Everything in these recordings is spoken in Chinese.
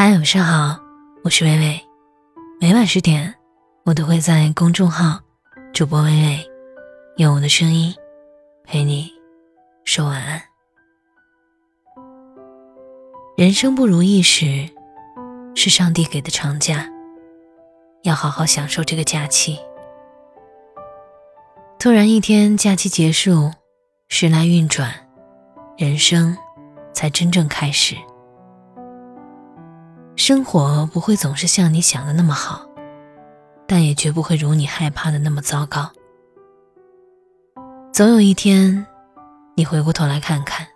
嗨，晚上好，我是微微。每晚十点，我都会在公众号“主播微微”用我的声音陪你说晚安。人生不如意时，是上帝给的长假，要好好享受这个假期。突然一天假期结束，时来运转，人生才真正开始。生活不会总是像你想的那么好，但也绝不会如你害怕的那么糟糕。总有一天，你回过头来看看，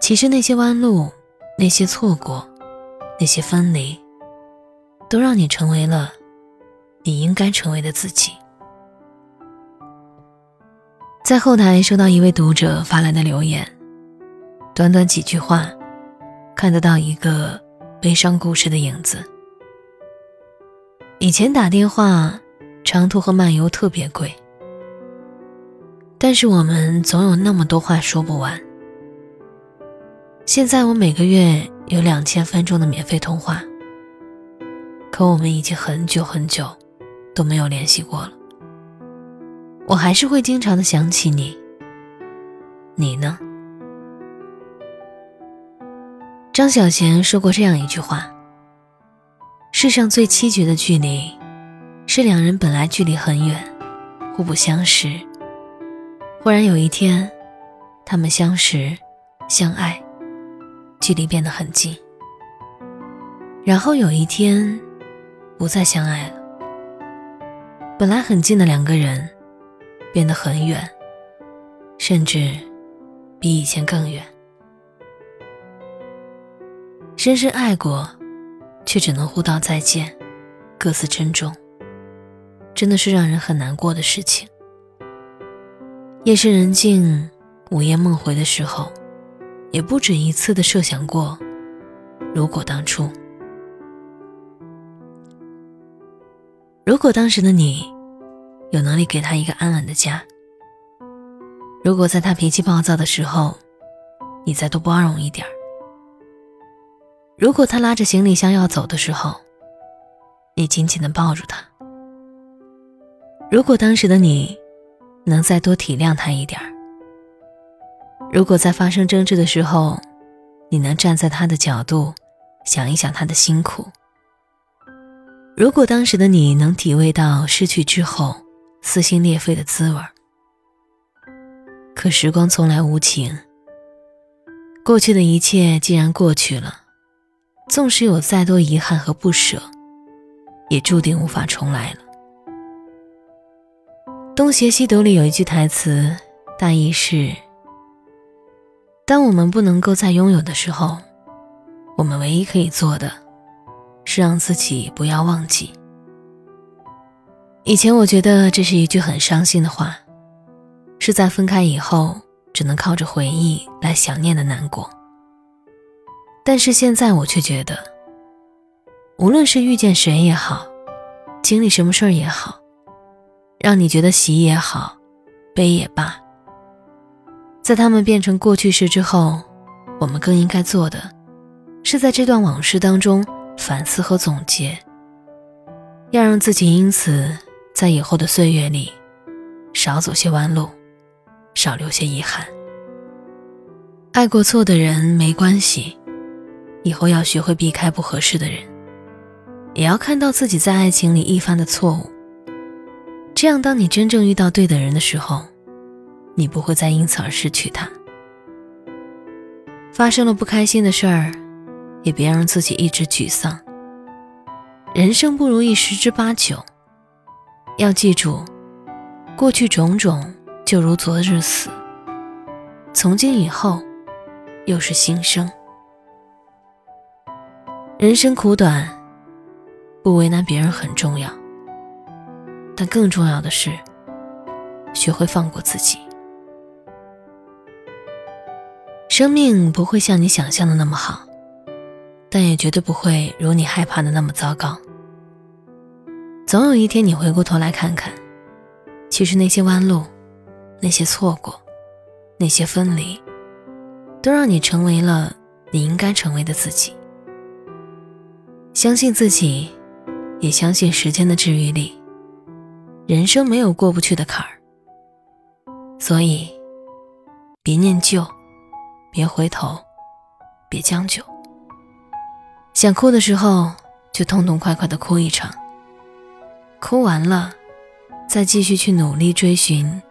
其实那些弯路、那些错过、那些分离，都让你成为了你应该成为的自己。在后台收到一位读者发来的留言，短短几句话，看得到一个。悲伤故事的影子。以前打电话，长途和漫游特别贵，但是我们总有那么多话说不完。现在我每个月有两千分钟的免费通话，可我们已经很久很久都没有联系过了。我还是会经常的想起你，你呢？张小娴说过这样一句话：“世上最凄绝的距离，是两人本来距离很远，互不相识。忽然有一天，他们相识、相爱，距离变得很近。然后有一天，不再相爱了。本来很近的两个人，变得很远，甚至比以前更远。”深深爱过，却只能互道再见，各自珍重，真的是让人很难过的事情。夜深人静、午夜梦回的时候，也不止一次的设想过，如果当初，如果当时的你有能力给他一个安稳的家，如果在他脾气暴躁的时候，你再多包容一点儿。如果他拉着行李箱要走的时候，你紧紧的抱住他；如果当时的你能再多体谅他一点儿。如果在发生争执的时候，你能站在他的角度想一想他的辛苦；如果当时的你能体味到失去之后撕心裂肺的滋味可时光从来无情，过去的一切既然过去了。纵使有再多遗憾和不舍，也注定无法重来了。《东邪西毒》里有一句台词，大意是：当我们不能够再拥有的时候，我们唯一可以做的，是让自己不要忘记。以前我觉得这是一句很伤心的话，是在分开以后只能靠着回忆来想念的难过。但是现在我却觉得，无论是遇见谁也好，经历什么事儿也好，让你觉得喜也好，悲也罢，在他们变成过去式之后，我们更应该做的，是在这段往事当中反思和总结，要让自己因此在以后的岁月里，少走些弯路，少留些遗憾。爱过错的人没关系。以后要学会避开不合适的人，也要看到自己在爱情里一犯的错误。这样，当你真正遇到对的人的时候，你不会再因此而失去他。发生了不开心的事儿，也别让自己一直沮丧。人生不如意十之八九，要记住，过去种种就如昨日死，从今以后，又是新生。人生苦短，不为难别人很重要，但更重要的是，学会放过自己。生命不会像你想象的那么好，但也绝对不会如你害怕的那么糟糕。总有一天，你回过头来看看，其实那些弯路，那些错过，那些分离，都让你成为了你应该成为的自己。相信自己，也相信时间的治愈力。人生没有过不去的坎儿，所以别念旧，别回头，别将就。想哭的时候，就痛痛快快的哭一场。哭完了，再继续去努力追寻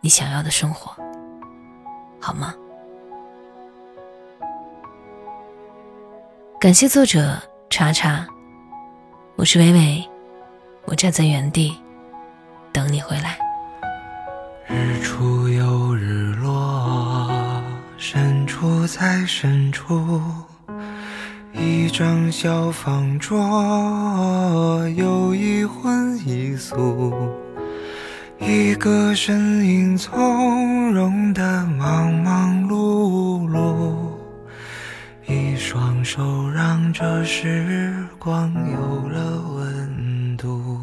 你想要的生活，好吗？感谢作者查查，我是伟伟，我站在原地等你回来。日出又日落，深处在深处。一张小方桌，有一荤一素，一个身影从容的忙忙碌碌，双手让这时光有了温度。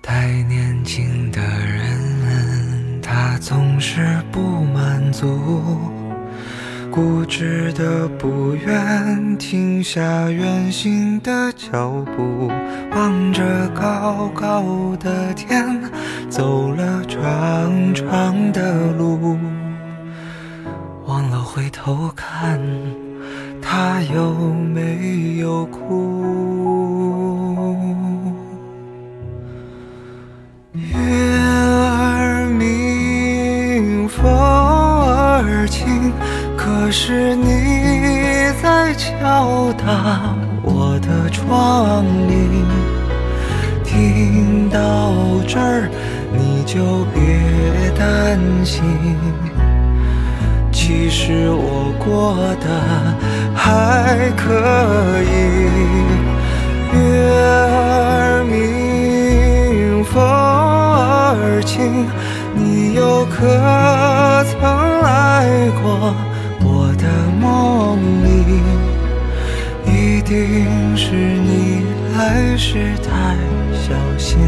太年轻的人，他总是不满足。固执的不愿停下远行的脚步，望着高高的天，走了长长的路，忘了回头看，他有没有哭？月儿明，风儿轻。可是你在敲打我的窗棂，听到这儿你就别担心，其实我过得还可以。月儿明，风儿轻，你又可曾来过我的？梦里，一定是你来时太小心，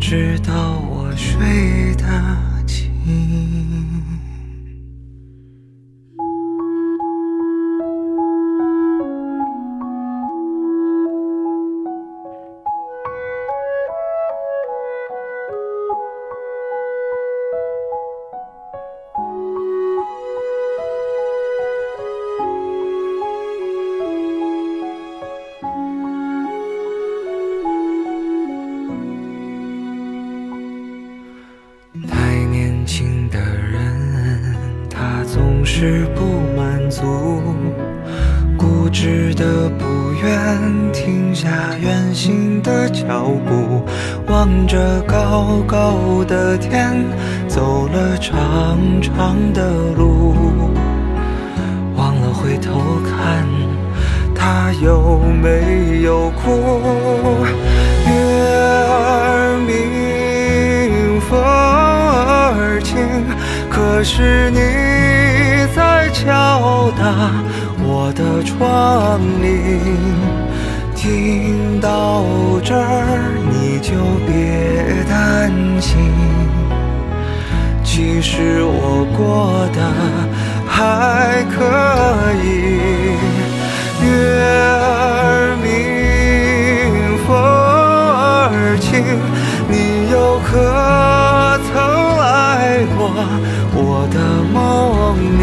直到我睡得轻。的不愿停下远行的脚步，望着高高的天，走了长长的路，忘了回头看，他有没有哭？月儿明，风儿轻，可是你。在敲打我的窗棂，听到这儿你就别担心，其实我过得还可以。月儿明，风儿轻，你又可曾来过？我的梦里，